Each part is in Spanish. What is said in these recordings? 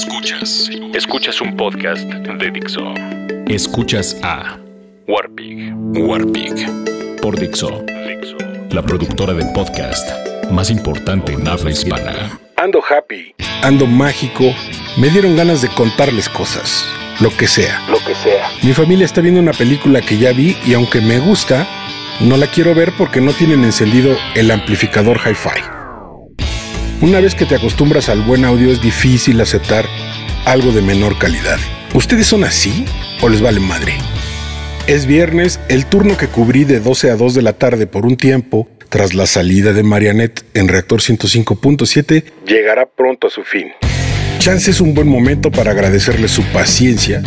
Escuchas. Escuchas un podcast de Dixo. Escuchas a Warpig. Warpig. Por Dixo. La productora de podcast más importante en habla hispana. Ando happy, ando mágico. Me dieron ganas de contarles cosas. Lo que sea. Lo que sea. Mi familia está viendo una película que ya vi y aunque me gusta, no la quiero ver porque no tienen encendido el amplificador hi-fi. Una vez que te acostumbras al buen audio es difícil aceptar algo de menor calidad. ¿Ustedes son así o les vale madre? Es viernes, el turno que cubrí de 12 a 2 de la tarde por un tiempo, tras la salida de Marianet en reactor 105.7, llegará pronto a su fin. Chance es un buen momento para agradecerle su paciencia,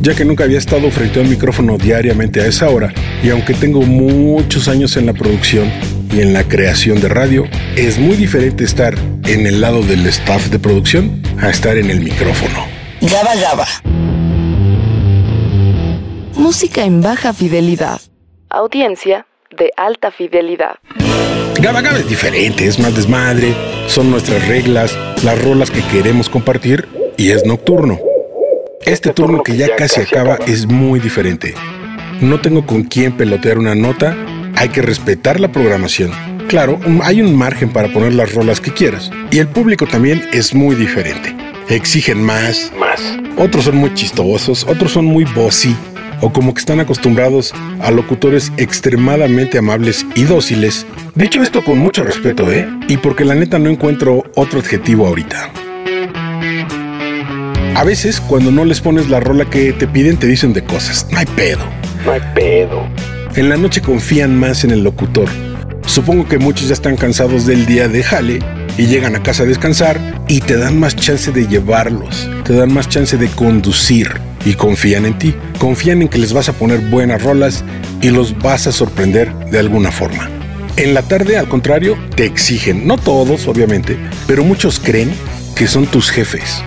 ya que nunca había estado frente a un micrófono diariamente a esa hora, y aunque tengo muchos años en la producción, y en la creación de radio, es muy diferente estar en el lado del staff de producción a estar en el micrófono. Gaba Gaba. Música en baja fidelidad. Audiencia de alta fidelidad. Gaba Gaba es diferente, es más desmadre, son nuestras reglas, las rolas que queremos compartir y es nocturno. Este turno que ya casi acaba es muy diferente. No tengo con quién pelotear una nota hay que respetar la programación. Claro, hay un margen para poner las rolas que quieras. Y el público también es muy diferente. Exigen más. Más. Otros son muy chistosos, otros son muy bossy. O como que están acostumbrados a locutores extremadamente amables y dóciles. Dicho esto con mucho respeto, ¿eh? Y porque la neta no encuentro otro adjetivo ahorita. A veces, cuando no les pones la rola que te piden, te dicen de cosas. No hay pedo. No hay pedo. En la noche confían más en el locutor. Supongo que muchos ya están cansados del día de jale y llegan a casa a descansar y te dan más chance de llevarlos, te dan más chance de conducir y confían en ti. Confían en que les vas a poner buenas rolas y los vas a sorprender de alguna forma. En la tarde, al contrario, te exigen, no todos, obviamente, pero muchos creen que son tus jefes.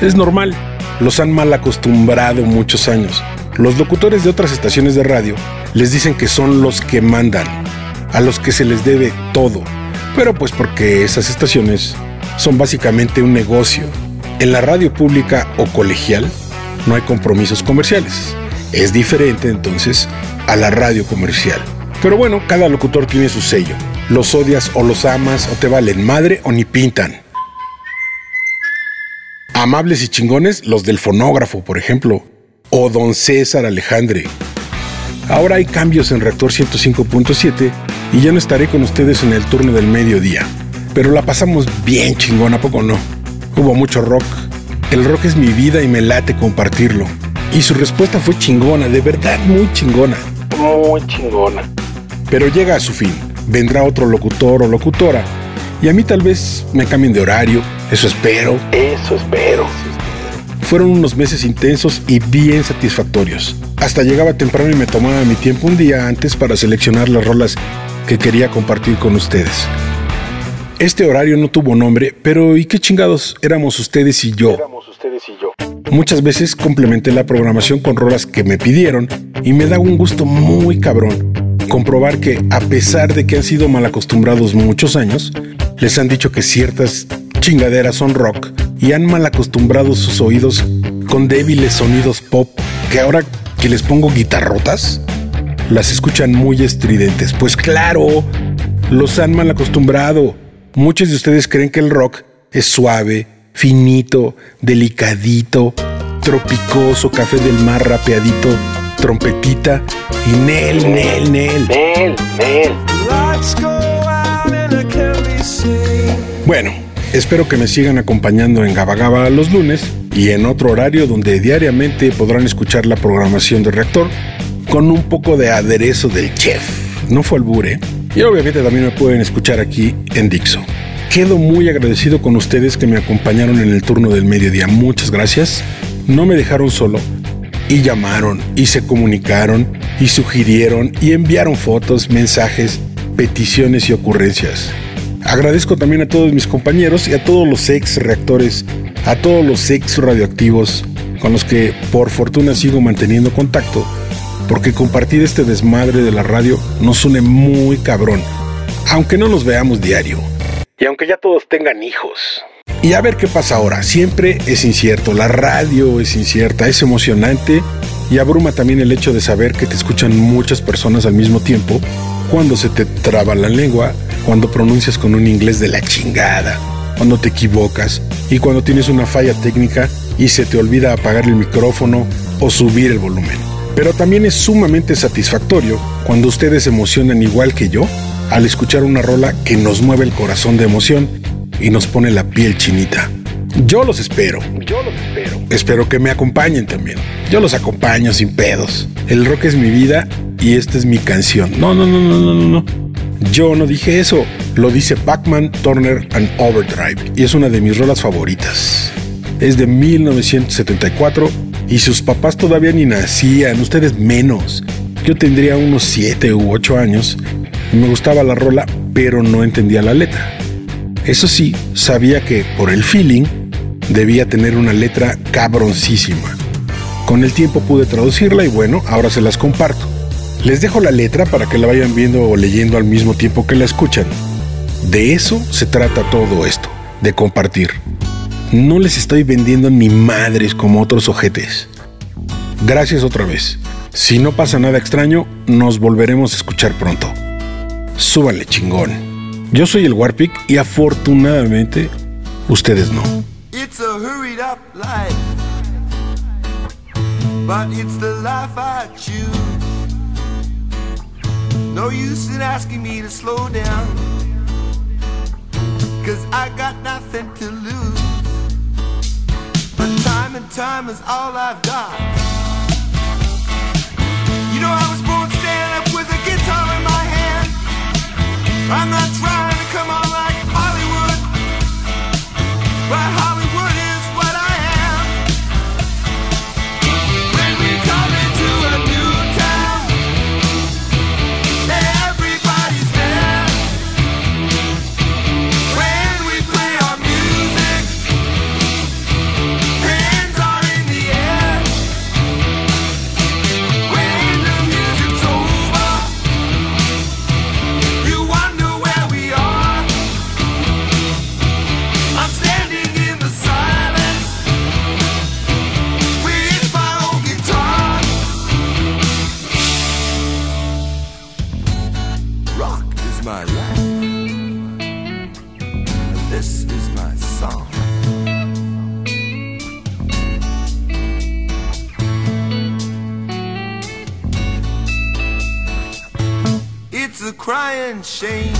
Es normal, los han mal acostumbrado muchos años. Los locutores de otras estaciones de radio les dicen que son los que mandan, a los que se les debe todo. Pero pues porque esas estaciones son básicamente un negocio. En la radio pública o colegial no hay compromisos comerciales. Es diferente entonces a la radio comercial. Pero bueno, cada locutor tiene su sello. Los odias o los amas o te valen madre o ni pintan. Amables y chingones los del fonógrafo, por ejemplo, o don César Alejandre, Ahora hay cambios en Reactor 105.7 y ya no estaré con ustedes en el turno del mediodía. Pero la pasamos bien chingona, poco no? Hubo mucho rock. El rock es mi vida y me late compartirlo. Y su respuesta fue chingona, de verdad muy chingona. Muy chingona. Pero llega a su fin. Vendrá otro locutor o locutora. Y a mí tal vez me cambien de horario. Eso espero. Eso espero. Fueron unos meses intensos y bien satisfactorios. Hasta llegaba temprano y me tomaba mi tiempo un día antes para seleccionar las rolas que quería compartir con ustedes. Este horario no tuvo nombre, pero ¿y qué chingados? Éramos ustedes y yo. Éramos ustedes y yo. Muchas veces complementé la programación con rolas que me pidieron y me da un gusto muy cabrón comprobar que a pesar de que han sido mal acostumbrados muchos años, les han dicho que ciertas chingaderas son rock y han mal acostumbrado sus oídos con débiles sonidos pop que ahora que les pongo guitarrotas, las escuchan muy estridentes. Pues claro, los han mal acostumbrado. Muchos de ustedes creen que el rock es suave, finito, delicadito, tropicoso, café del mar rapeadito, trompetita y Nel, Nel, Nel. Nel, Nel. Bueno, espero que me sigan acompañando en Gabagaba los lunes y en otro horario donde diariamente podrán escuchar la programación de reactor con un poco de aderezo del chef. No fue albure. Y obviamente también me pueden escuchar aquí en Dixo. Quedo muy agradecido con ustedes que me acompañaron en el turno del mediodía. Muchas gracias. No me dejaron solo. Y llamaron, y se comunicaron, y sugirieron, y enviaron fotos, mensajes, peticiones y ocurrencias. Agradezco también a todos mis compañeros y a todos los ex reactores a todos los ex radioactivos con los que por fortuna sigo manteniendo contacto, porque compartir este desmadre de la radio nos une muy cabrón, aunque no nos veamos diario. Y aunque ya todos tengan hijos. Y a ver qué pasa ahora. Siempre es incierto. La radio es incierta, es emocionante y abruma también el hecho de saber que te escuchan muchas personas al mismo tiempo cuando se te traba la lengua, cuando pronuncias con un inglés de la chingada, cuando te equivocas y cuando tienes una falla técnica y se te olvida apagar el micrófono o subir el volumen. Pero también es sumamente satisfactorio cuando ustedes se emocionan igual que yo al escuchar una rola que nos mueve el corazón de emoción y nos pone la piel chinita. Yo los espero. Yo los espero. Espero que me acompañen también. Yo los acompaño sin pedos. El rock es mi vida y esta es mi canción. No, no, no, no, no, no, no. Yo no dije eso. Lo dice Backman, Turner and Overdrive y es una de mis rolas favoritas. Es de 1974 y sus papás todavía ni nacían, ustedes menos. Yo tendría unos 7 u 8 años me gustaba la rola, pero no entendía la letra. Eso sí, sabía que por el feeling debía tener una letra cabroncísima. Con el tiempo pude traducirla y bueno, ahora se las comparto. Les dejo la letra para que la vayan viendo o leyendo al mismo tiempo que la escuchan. De eso se trata todo esto, de compartir. No les estoy vendiendo ni madres como otros ojetes. Gracias otra vez. Si no pasa nada extraño, nos volveremos a escuchar pronto. Súbale chingón. Yo soy el Warpic y afortunadamente ustedes no. No use in asking me to slow down, cause I got nothing to lose. But time and time is all I've got. You know, I was born standing up with a guitar in my hand. I'm not trying crying shame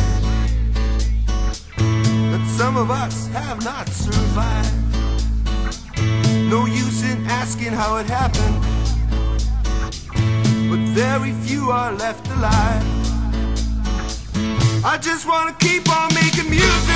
that some of us have not survived. No use in asking how it happened, but very few are left alive. I just wanna keep on making music.